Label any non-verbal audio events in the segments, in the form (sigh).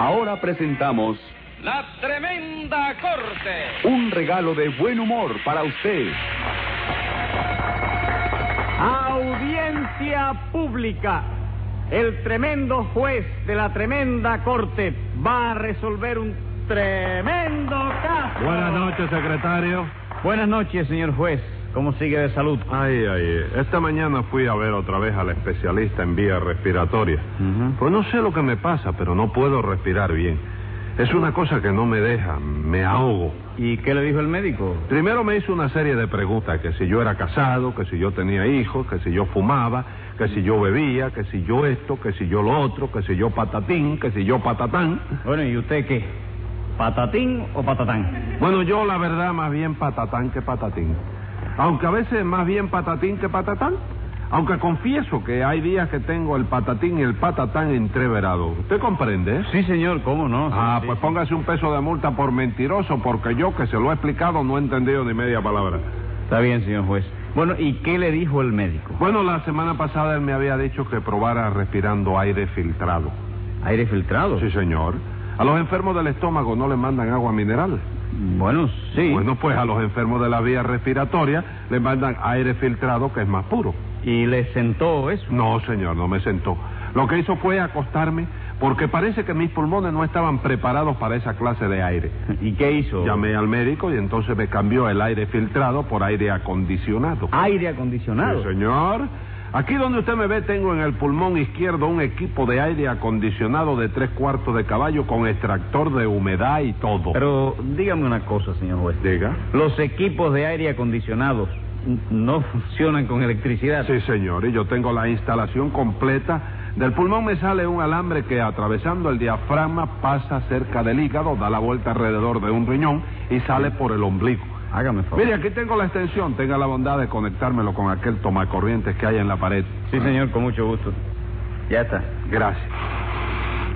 Ahora presentamos La Tremenda Corte. un regalo de buen humor para usted. Audiencia pública. El tremendo juez de la tremenda corte va a resolver un tremendo caso. Buenas noches, secretario. Buenas noches, señor juez. ¿Cómo sigue de salud? Ay, ay, esta mañana fui a ver otra vez al especialista en vía respiratoria. Pues no sé lo que me pasa, pero no puedo respirar bien. Es una cosa que no me deja, me ahogo. ¿Y qué le dijo el médico? Primero me hizo una serie de preguntas, que si yo era casado, que si yo tenía hijos, que si yo fumaba, que si yo bebía, que si yo esto, que si yo lo otro, que si yo patatín, que si yo patatán. Bueno, ¿y usted qué? ¿Patatín o patatán? Bueno, yo la verdad más bien patatán que patatín. Aunque a veces más bien patatín que patatán. Aunque confieso que hay días que tengo el patatín y el patatán entreverados. ¿Usted comprende? Sí, señor, ¿cómo no? Ah, Sí, pues póngase un peso de multa por mentiroso, porque yo que se lo he explicado no he entendido ni media palabra. Está bien, señor juez. Bueno, ¿y qué le dijo el médico? Bueno, la semana pasada él me había dicho que probara respirando aire filtrado. ¿Aire filtrado? Sí, señor. A los enfermos del estómago no le mandan agua mineral. Bueno, sí. Bueno, pues a los enfermos de la vía respiratoria le mandan aire filtrado que es más puro. ¿Y le sentó eso? No, señor, no me sentó. Lo que hizo fue acostarme porque parece que mis pulmones no estaban preparados para esa clase de aire. (laughs) ¿Y qué hizo? Llamé al médico y entonces me cambió el aire filtrado por aire acondicionado. ¿Aire acondicionado? Sí, señor. Aquí donde usted me ve tengo en el pulmón izquierdo un equipo de aire acondicionado de tres cuartos de caballo con extractor de humedad y todo. Pero dígame una cosa, señor juez. Diga. Los equipos de aire acondicionados no funcionan con electricidad. Sí, señor, y yo tengo la instalación completa. Del pulmón me sale un alambre que atravesando el diafragma pasa cerca del hígado, da la vuelta alrededor de un riñón y sale por el ombligo. Hágame favor. Mire, aquí tengo la extensión, tenga la bondad de conectármelo con aquel tomacorrientes que hay en la pared. Sí, señor, con mucho gusto. Ya está. Gracias.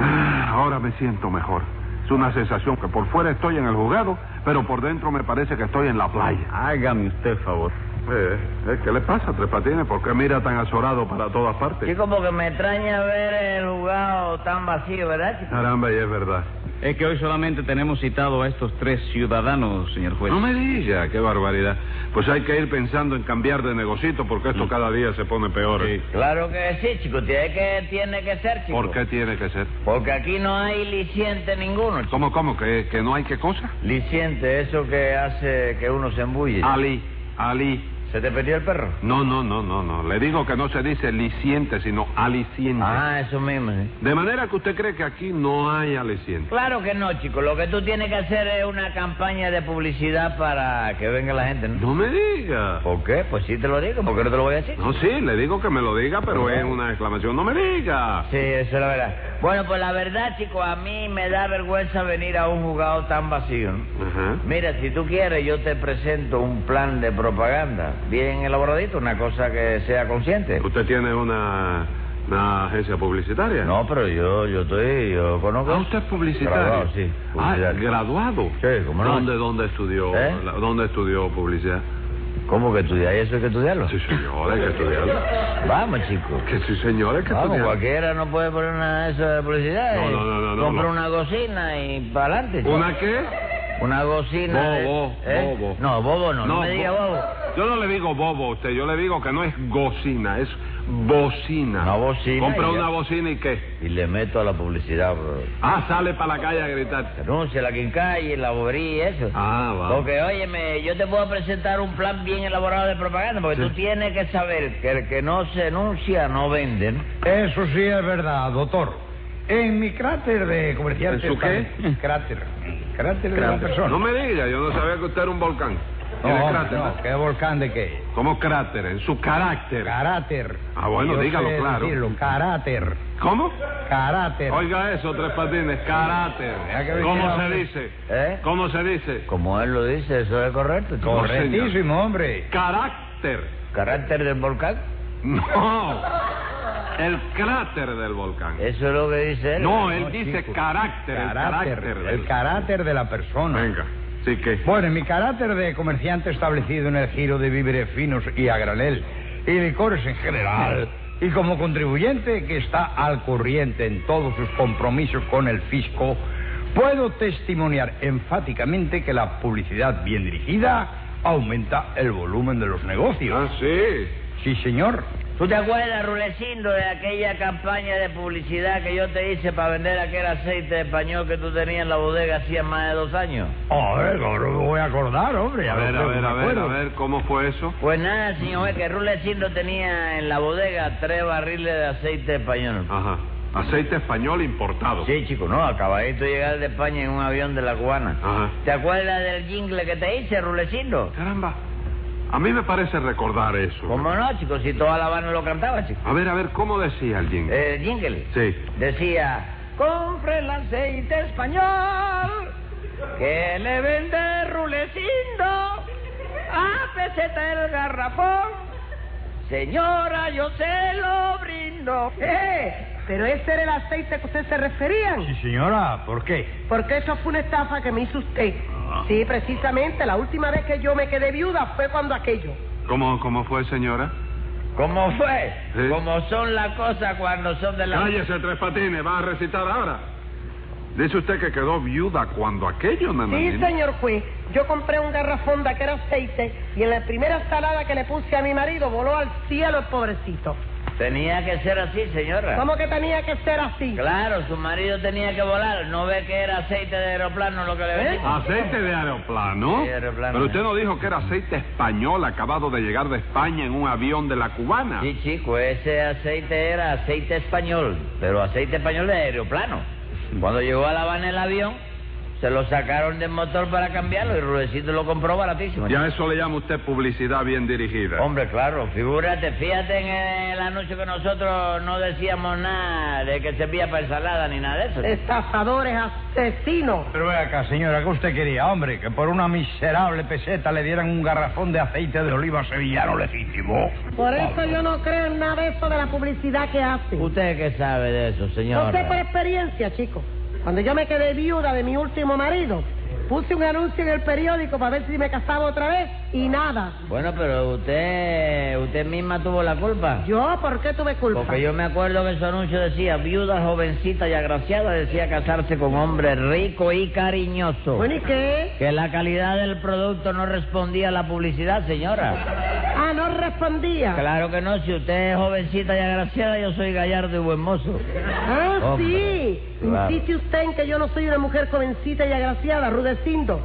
Ah, Ahora me siento mejor. Es una sensación que por fuera estoy en el juzgado, pero por dentro me parece que estoy en la playa. Hágame usted favor. Eh, eh, ¿Qué le pasa, Tres Patines? ¿Por qué mira tan azorado para todas partes? Chico, porque me extraña ver el jugado tan vacío, ¿verdad, chico? Caramba, y es verdad. Es que hoy solamente tenemos citado a estos tres ciudadanos, señor juez. No me diga, qué barbaridad. Pues hay que ir pensando en cambiar de negocito porque esto cada día se pone peor. Sí. Claro que sí, chico. Tiene que, tiene que ser, chico. ¿Por qué tiene que ser? Porque aquí no hay liciente ninguno, chico. ¿Cómo, cómo? ¿Que, que no hay qué cosa? Liciente, eso que hace que uno se embulle. Ali, Ali. ¿Se te perdió el perro? No, no, no, no, no. Le digo que no se dice liciente, sino aliciente. Ah, eso mismo, sí. De manera que usted cree que aquí no hay aliciente. Claro que no, chico. Lo que tú tienes que hacer es una campaña de publicidad para que venga la gente, ¿no? No me diga. ¿Por qué? Pues sí te lo digo. ¿Por qué no te lo voy a decir? No, sí, le digo que me lo diga, pero es una exclamación. No me diga. Sí, eso es la verdad. Bueno, pues la verdad, chico, a mí me da vergüenza venir a un jugado tan vacío, ¿no? Ajá. Mira, si tú quieres, yo te presento un plan de propaganda bien elaboradito, una cosa que sea consciente. ¿Usted tiene una, una agencia publicitaria? No, pero yo, yo estoy, yo conozco. Ah, usted es publicitario. Graduado, sí. Ah, graduado. Sí, ¿cómo no? ¿Dónde, dónde estudió? ¿Eh? la- ¿Dónde estudió publicidad? ¿Cómo que estudiar? ¿Eso hay que estudiarlo? Sí, señor, hay que estudiarlo. (laughs) Vamos, chico. Que sí, señor, hay que Vamos, estudiarlo. cualquiera no puede poner una de esas de publicidad. No, no, no, no, Compra no. una gocina y para adelante. ¿Una qué? Una gocina. de- Bobo, ¿eh? bobo. No, bobo no, no, me bo- diga bobo. Yo no le digo bobo a usted, yo le digo que no es gocina, es bocina. Una bocina Compra ya. una bocina y qué. Y le meto a la publicidad, bro. Ah, sale para la calle a gritar. Anuncia la quincalle, la bobería y eso. Ah, va. Porque, óyeme, yo te puedo presentar un plan bien elaborado de propaganda, porque Sí. tú tienes que saber que el que no se enuncia no vende, ¿no? Eso sí es verdad, doctor. En mi cráter de comerciante... ¿En su qué? está- Cráter. Cráter de la persona. No me diga, yo no sabía que usted era un volcán. No, hombre, cráter, no, ¿no? ¿Qué volcán de qué? ¿Cómo cráter? En su carácter. Caráter. Ah, bueno, Yo dígalo sé claro. decirlo, caráter. ¿Cómo? Caráter. Oiga eso, Tres Patines, que ¿Cómo se dice? ¿Eh? ¿Cómo se dice? Como él lo dice, eso es correcto. Correctísimo, hombre. Carácter. Carácter del volcán. No. El cráter del volcán. Eso es lo que dice él. No, él dice chico. carácter, el carácter. El del- caráter de la persona. Venga, sí que. Bueno, en mi carácter de comerciante establecido en el giro de víveres finos y a granel y licores en general, Y como contribuyente que está al corriente en todos sus compromisos con el fisco, puedo testimoniar enfáticamente que la publicidad bien dirigida aumenta el volumen de los negocios. Ah, sí. Sí, señor. ¿Tú te acuerdas, Rulecindo, de aquella campaña de publicidad que yo te hice para vender aquel aceite español que tú tenías en la bodega hacía más de dos años? A ver, ahora me voy a acordar, hombre. A ver, a ver, a ver, a ver, ¿cómo fue eso? Pues nada, señor, es que Rulecindo tenía en la bodega tres barriles de aceite español. Ajá. Aceite español importado. Sí, chico, no, acabadito de llegar de España en un avión de la cubana. Ajá. ¿Te acuerdas del jingle que te hice, Rulecindo? Caramba. A mí me parece recordar eso. ¿Cómo no, chico? Si toda La Habana lo cantaba, chico. A ver, a ver, ¿cómo decía el jingle? El jingle. Sí. Decía, compre el aceite español que le vende Rulecindo a peseta el garrafón. Señora, yo se lo brindo. ¡Eh! Pero ese era el aceite que usted se referían. Sí, señora, ¿por qué? Porque eso fue una estafa que me hizo usted. Sí, precisamente. La última vez que yo me quedé viuda fue cuando aquello. ¿Cómo, cómo fue, señora? ¿Cómo fue? Sí. Como son las cosas cuando son de la... Cállese, Tres Patines, va a recitar ahora. Dice usted que quedó viuda cuando aquello, Sí, nananina. señor juez. Yo compré un garrafón de aquel aceite y en la primera salada que le puse a mi marido voló al cielo el pobrecito. Tenía que ser así, señora. ¿Cómo que tenía que ser así? Claro, su marido tenía que volar. ¿No ve que era aceite de aeroplano lo que le vendimos? Aceite de aeroplano. Sí, aeroplano. Pero usted no dijo que era aceite español acabado de llegar de España en un avión de la cubana. Sí, chico, ese aceite era aceite español, pero aceite español de aeroplano. Cuando llegó a La Habana el avión, se lo sacaron del motor para cambiarlo y Rudecito lo compró baratísimo. Ya eso le llama usted publicidad bien dirigida. Hombre, claro, figúrate, fíjate en el anuncio que nosotros no decíamos nada de que servía para ensalada ni nada de eso. Estafadores, asesinos. Pero ve acá, señora, ¿qué usted quería? Hombre, que por una miserable peseta le dieran un garrafón de aceite de oliva sevillano legítimo. Por eso yo no creo en nada de eso de la publicidad que hacen. ¿Usted qué sabe de eso, No señora? sé por experiencia, chicos. Cuando yo me quedé viuda de mi último marido, puse un anuncio en el periódico para ver si me casaba otra vez y nada. Bueno, pero usted, usted misma tuvo la culpa. ¿Yo por qué tuve culpa? Porque yo me acuerdo que su anuncio decía, viuda, jovencita y agraciada, decía casarse con hombre rico y cariñoso. Bueno, ¿y qué? Que la calidad del producto no respondía a la publicidad, señora. Ah, no respondía. Claro que no, si usted es jovencita y agraciada, yo soy gallardo y buen mozo. Ah, Hombre, sí. claro. Insiste usted en que yo no soy una mujer jovencita y agraciada, Rudecindo.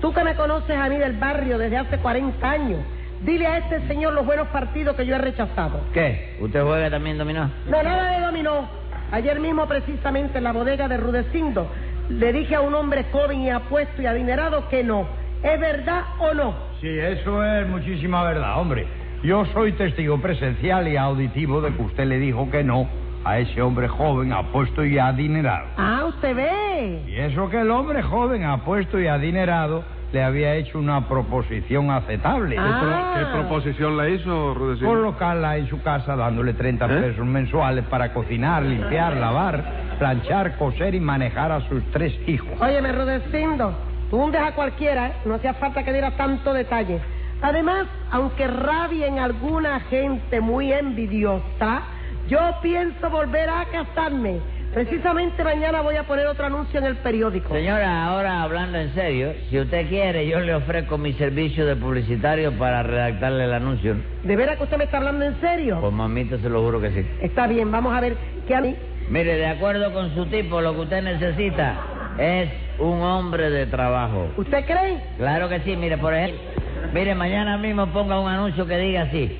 Tú que me conoces a mí del barrio desde hace 40 años, dile a este señor los buenos partidos que yo he rechazado. ¿Qué? ¿Usted juega también dominó? No, nada de dominó. Ayer mismo, precisamente, en la bodega de Rudecindo, le dije a un hombre joven y apuesto y adinerado que no. ¿Es verdad o no? Sí, eso es muchísima verdad, hombre. Yo soy testigo presencial y auditivo de que usted le dijo que no a ese hombre joven, apuesto y adinerado. Ah, usted ve. Y eso que el hombre joven, apuesto y adinerado, le había hecho una proposición aceptable. Ah. ¿Qué proposición le hizo, Rudecindo? Colocarla en su casa dándole 30 ¿Eh? pesos mensuales para cocinar, limpiar, lavar, planchar, coser y manejar a sus tres hijos. Óyeme, Rudecindo, tú hundes a cualquiera, ¿eh? no hacía falta que diera tanto detalle. Además, aunque rabien alguna gente muy envidiosa, yo pienso volver a casarme. Precisamente mañana voy a poner otro anuncio en el periódico. Señora, ahora hablando en serio, si usted quiere, yo le ofrezco mi servicio de publicitario para redactarle el anuncio. ¿De veras que usted me está hablando en serio? Pues mamita, se lo juro que sí. Está bien, vamos a ver qué a mí... Mire, de acuerdo con su tipo, lo que usted necesita es un hombre de trabajo. ¿Usted cree? Claro que sí, mire, por ejemplo, mire, mañana mismo ponga un anuncio que diga así,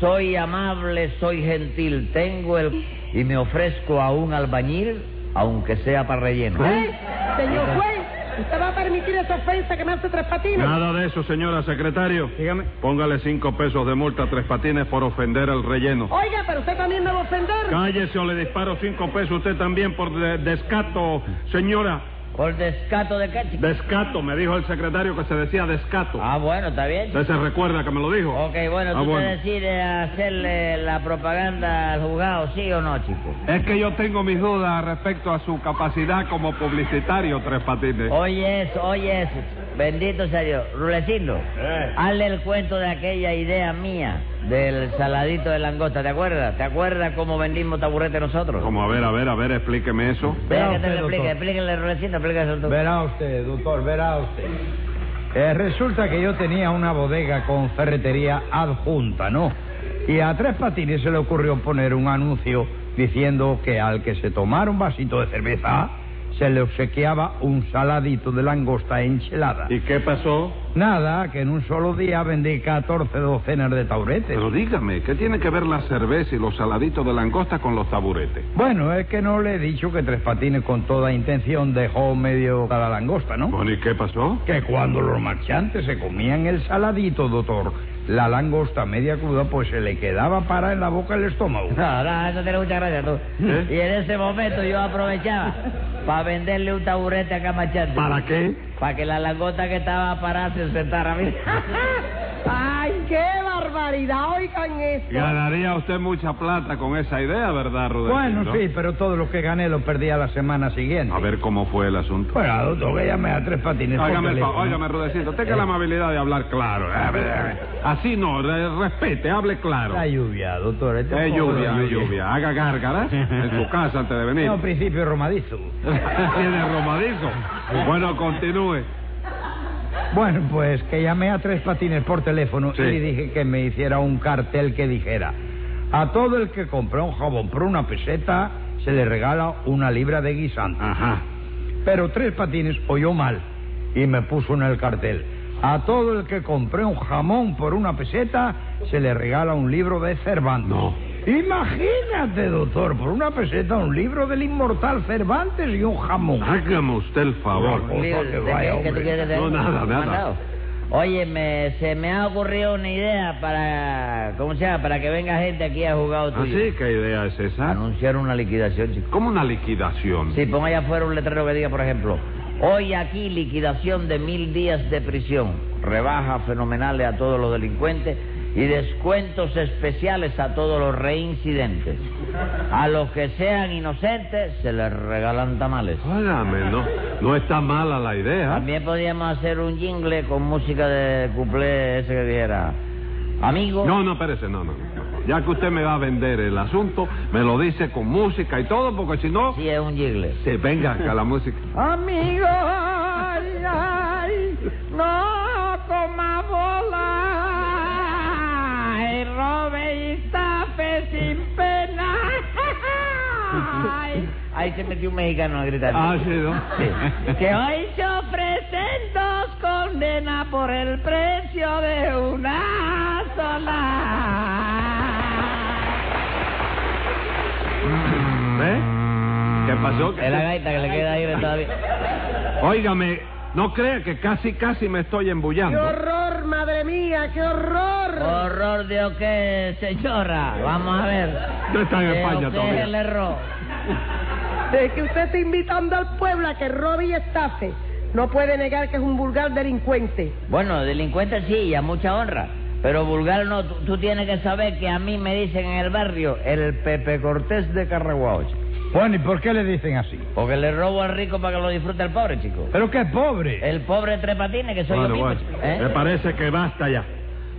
soy amable, soy gentil, tengo el... y me ofrezco a un albañil, aunque sea para relleno. ¿Eh? Señor juez, ¿usted va a permitir esa ofensa que me hace tres patines? Nada de eso, señora secretario. Dígame. Póngale cinco pesos de multa a Tres Patines por ofender al relleno. Oiga, pero usted también me va a ofender. Cállese o le disparo cinco pesos usted también por de- descato, señora. ¿Por descato de qué, chico? Descato, me dijo el secretario que se decía descato. Ah, bueno, está bien. ¿Usted se recuerda que me lo dijo? Ok, bueno, Ah, ¿tú bueno. te decides hacerle la propaganda al juzgado, sí o no, chico? Es que yo tengo mis dudas respecto a su capacidad como publicitario, Tres Patines. Oye eso, oye eso. Bendito sea Dios. Rulecindo, Eh. hazle el cuento de aquella idea mía del saladito de langosta, ¿te acuerdas? ¿Te acuerdas cómo vendimos taburete nosotros? Como, a ver, a ver, a ver, explíqueme eso. Venga, Verá que te usted, lo explique, doctor. explíquenle, Rulecindo, explíquenle tú. Verá usted, doctor, verá usted. Eh, resulta que yo tenía una bodega con ferretería adjunta, ¿no? Y a Tres Patines se le ocurrió poner un anuncio diciendo que al que se tomara un vasito de cerveza se le obsequiaba un saladito de langosta enchilada. ¿Y qué pasó? Nada, que en un solo día vendí 14 docenas de tauretes. Pero dígame, ¿qué tiene que ver la cerveza y los saladitos de langosta con los taburetes? Bueno, es que no le he dicho que Tres Patines con toda intención dejó medio cada langosta, ¿no? Bueno, ¿y qué pasó? Que cuando los marchantes se comían el saladito, doctor, la langosta media cruda, pues se le quedaba para en la boca el estómago. No, no, eso tiene mucha gracia tú. ¿Eh? Y en ese momento yo aprovechaba para venderle un taburete a Camachante. ¿Para qué? Para que la langota que estaba parada se sentara. (laughs) ¡Ay, qué barbaridad! Oigan esto. Ganaría usted mucha plata con esa idea, ¿verdad, Rudecindo? Bueno, sí, pero todo lo que gané lo perdí a la semana siguiente. A ver cómo fue el asunto. Bueno, doctor, que llamé a Tres Patines Óigame, óigame, Rudecindo, tenga Eh. la amabilidad de hablar claro. Ver. Así no, re- respete, hable claro. La lluvia, doctor. este Es poco de lluvia, es lluvia. Haga gárgaras en su casa antes de venir. No, principio romadizo. (laughs) Tiene romadizo. Bueno, continúe. Bueno, pues que llamé a Tres Patines por teléfono Sí. y le dije que me hiciera un cartel que dijera a todo el que compra un jabón por una peseta se le regala una libra de guisante. Ajá. Pero Tres Patines oyó mal y me puso en el cartel. A todo el que compre un jamón por una peseta se le regala un libro de Cervantes. No. Imagínate, doctor, por una peseta un libro del inmortal Cervantes y un jamón. Hágame usted el favor. Cosa Digo, que ¿de vaya, qué- qué tú hombre. quieres de- No, nada, nada. Oye, me, se me ha ocurrido una idea para, ¿cómo se llama? Para que venga gente aquí a jugar ¿Ah, tuyo. sí? ¿Qué idea es esa? Anunciar una liquidación, chico. ¿Cómo una liquidación? Sí, ponga allá afuera un letrero que diga, por ejemplo, hoy aquí liquidación de mil días de prisión, rebajas fenomenales a todos los delincuentes y descuentos especiales a todos los reincidentes. A los que sean inocentes se les regalan tamales. Óigame, no, no está mala la idea. También podríamos hacer un jingle con música de cuplé ese que dijera, amigo. No, no, espérese, no, no. Ya que usted me va a vender el asunto, me lo dice con música y todo, porque si no, Sí, es un jingle. se venga acá la música. Amigo, ay, ay, no coma ahí se metió un mexicano a gritar. Ah, sí, ¿no? Sí. Que hoy se ofrecen dos condenas por el precio de una sola. ¿Ve? ¿Qué pasó? Es la gaita que le queda ahí todavía. Óigame, no crea que casi, casi me estoy ¡Qué embullando. Mía! ¡Qué horror! Horror de o qué, señora. Vamos a ver. Usted está en ¿De España o qué es todavía. el error? De que usted está invitando al pueblo a que robe y estafe. No puede negar que es un vulgar delincuente. Bueno, delincuente sí, y a mucha honra. Pero vulgar no, tú, tú tienes que saber que a mí me dicen en el barrio el Pepe Cortés de Carraguao, chico. Bueno, ¿y por qué le dicen así? Porque le robo al rico para que lo disfrute el pobre, chico. Pero qué pobre. El pobre tres patines que soy Bueno, yo mismo, bueno, chico. ¿eh? me parece que basta ya.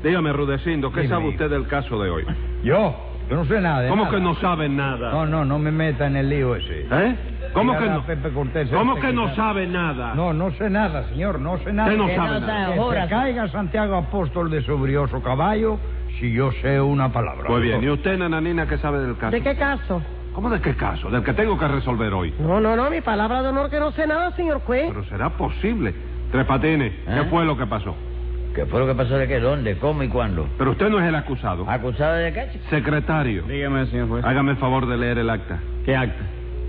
Dígame, Rudecindo, ¿qué Dime, sabe hijo. usted del caso de hoy? Yo, yo no sé nada de ¿Cómo nada. que no sabe nada? No, no, no me meta en el lío ese. ¿Eh? ¿Cómo Dígale que a no? Pepe Cortés ¿Cómo este que no sabe nada? No, no sé nada, señor, no sé nada. Usted no Que sabe no nada. sabe. Que Jura. caiga Santiago Apóstol de su brioso caballo si yo sé una palabra. Muy bien, ¿y usted, nananina, qué sabe del caso? ¿De qué caso? ¿Cómo de qué caso? Del que tengo que resolver hoy. No, no, no, mi palabra de honor que no sé nada, señor juez. Pero será posible. Tres Patines, ¿qué ¿Eh? fue lo que pasó? ¿Qué fue lo que pasó de qué? ¿Dónde? ¿Cómo y cuándo? Pero usted no es el acusado. ¿Acusado de qué, chico? Secretario, Dígame, señor juez. hágame el favor de leer el acta. ¿Qué acta?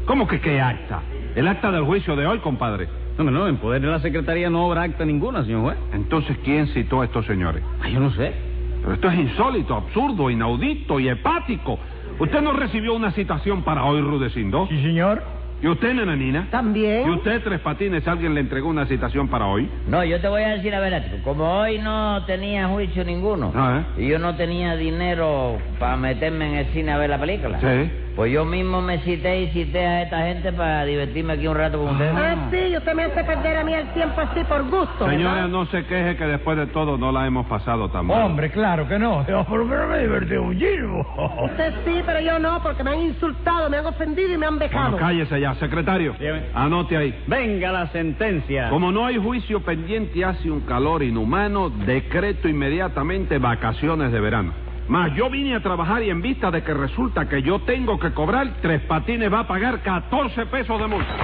¿Cómo que qué acta? El acta del juicio de hoy, compadre. No, no, en poder de la secretaría no habrá acta ninguna, señor juez. Entonces, ¿quién citó a estos señores? Ay, yo no sé. Pero esto es insólito, absurdo, inaudito y hepático. ¿Usted no recibió una citación para hoy, Rudecindo? Sí, señor. ¿Y usted, nananina? También. ¿Y usted, Tres Patines, alguien le entregó una citación para hoy? No, yo te voy a decir la verdad. Como hoy no tenía juicio ninguno Ah, y yo no tenía dinero para meterme en el cine a ver la película, Sí. Pues yo mismo me cité y cité a esta gente para divertirme aquí un rato con ustedes. Ah, sí, usted me hace perder a mí el tiempo así por gusto. Señora, ¿verdad? no se queje que después de todo no la hemos pasado tan mal. Hombre, claro que no. Pero, pero me divertí muchísimo. Usted sí, pero yo no, porque me han insultado, me han ofendido y me han Bueno, vejado. cállese ya. Secretario, Dígame. anote ahí. Venga la sentencia. Como no hay juicio pendiente y hace un calor inhumano, decreto inmediatamente vacaciones de verano. Más, yo vine a trabajar y en vista de que resulta que yo tengo que cobrar, Tres Patines va a pagar 14 pesos de multa.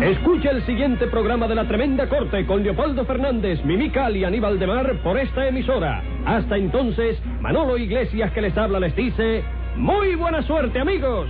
Escucha el siguiente programa de La Tremenda Corte con Leopoldo Fernández, Mimical y Aníbal de Mar por esta emisora. Hasta entonces, Manolo Iglesias que les habla les dice, muy buena suerte amigos.